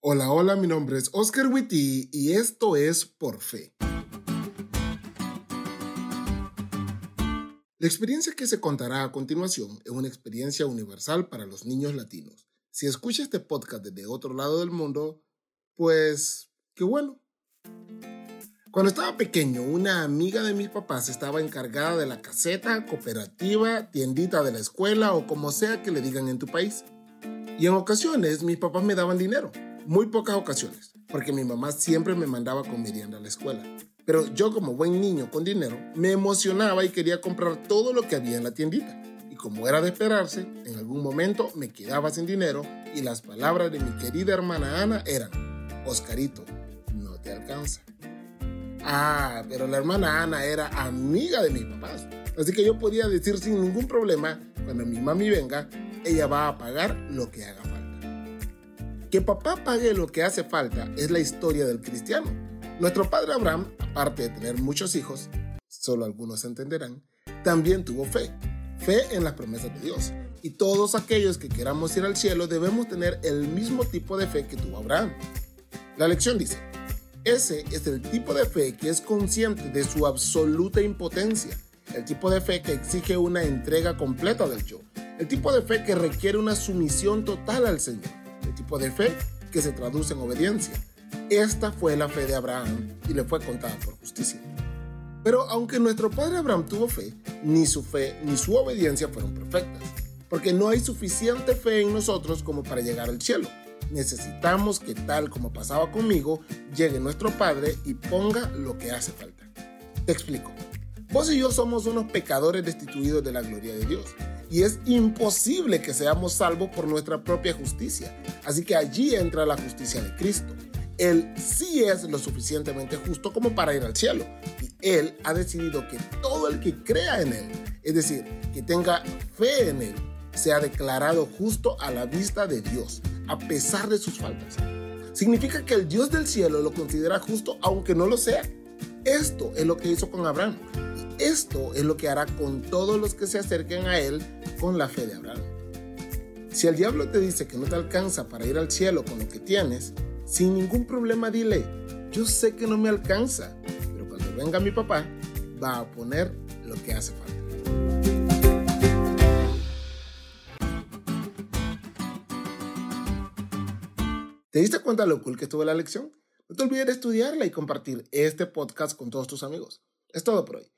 Hola, hola, mi nombre es Oscar Witty y esto es Por Fe. La experiencia que se contará a continuación es una experiencia universal para los niños latinos. Si escucha este podcast desde otro lado del mundo, pues qué bueno. Cuando estaba pequeño, una amiga de mis papás estaba encargada de la caseta, cooperativa, tiendita de la escuela o como sea que le digan en tu país. Y en ocasiones mis papás me daban dinero muy pocas ocasiones, porque mi mamá siempre me mandaba con merienda a la escuela. Pero yo como buen niño con dinero, me emocionaba y quería comprar todo lo que había en la tiendita. Y como era de esperarse, en algún momento me quedaba sin dinero y las palabras de mi querida hermana Ana eran, Oscarito, no te alcanza. Ah, pero la hermana Ana era amiga de mis papás. Así que yo podía decir sin ningún problema, cuando mi mami venga, ella va a pagar lo que haga falta. Que papá pague lo que hace falta es la historia del cristiano. Nuestro padre Abraham, aparte de tener muchos hijos, solo algunos entenderán, también tuvo fe, fe en las promesas de Dios. Y todos aquellos que queramos ir al cielo debemos tener el mismo tipo de fe que tuvo Abraham. La lección dice, ese es el tipo de fe que es consciente de su absoluta impotencia, el tipo de fe que exige una entrega completa del yo, el tipo de fe que requiere una sumisión total al Señor tipo de fe que se traduce en obediencia. Esta fue la fe de Abraham y le fue contada por justicia. Pero aunque nuestro padre Abraham tuvo fe, ni su fe ni su obediencia fueron perfectas, porque no hay suficiente fe en nosotros como para llegar al cielo. Necesitamos que tal como pasaba conmigo, llegue nuestro Padre y ponga lo que hace falta. Te explico. Vos y yo somos unos pecadores destituidos de la gloria de Dios y es imposible que seamos salvos por nuestra propia justicia. Así que allí entra la justicia de Cristo. Él sí es lo suficientemente justo como para ir al cielo. Y Él ha decidido que todo el que crea en Él, es decir, que tenga fe en Él, sea declarado justo a la vista de Dios, a pesar de sus faltas. Significa que el Dios del cielo lo considera justo aunque no lo sea. Esto es lo que hizo con Abraham. Esto es lo que hará con todos los que se acerquen a Él con la fe de Abraham. Si el diablo te dice que no te alcanza para ir al cielo con lo que tienes, sin ningún problema dile, yo sé que no me alcanza, pero cuando venga mi papá, va a poner lo que hace falta. ¿Te diste cuenta lo cool que estuvo la lección? No te olvides de estudiarla y compartir este podcast con todos tus amigos. Es todo por hoy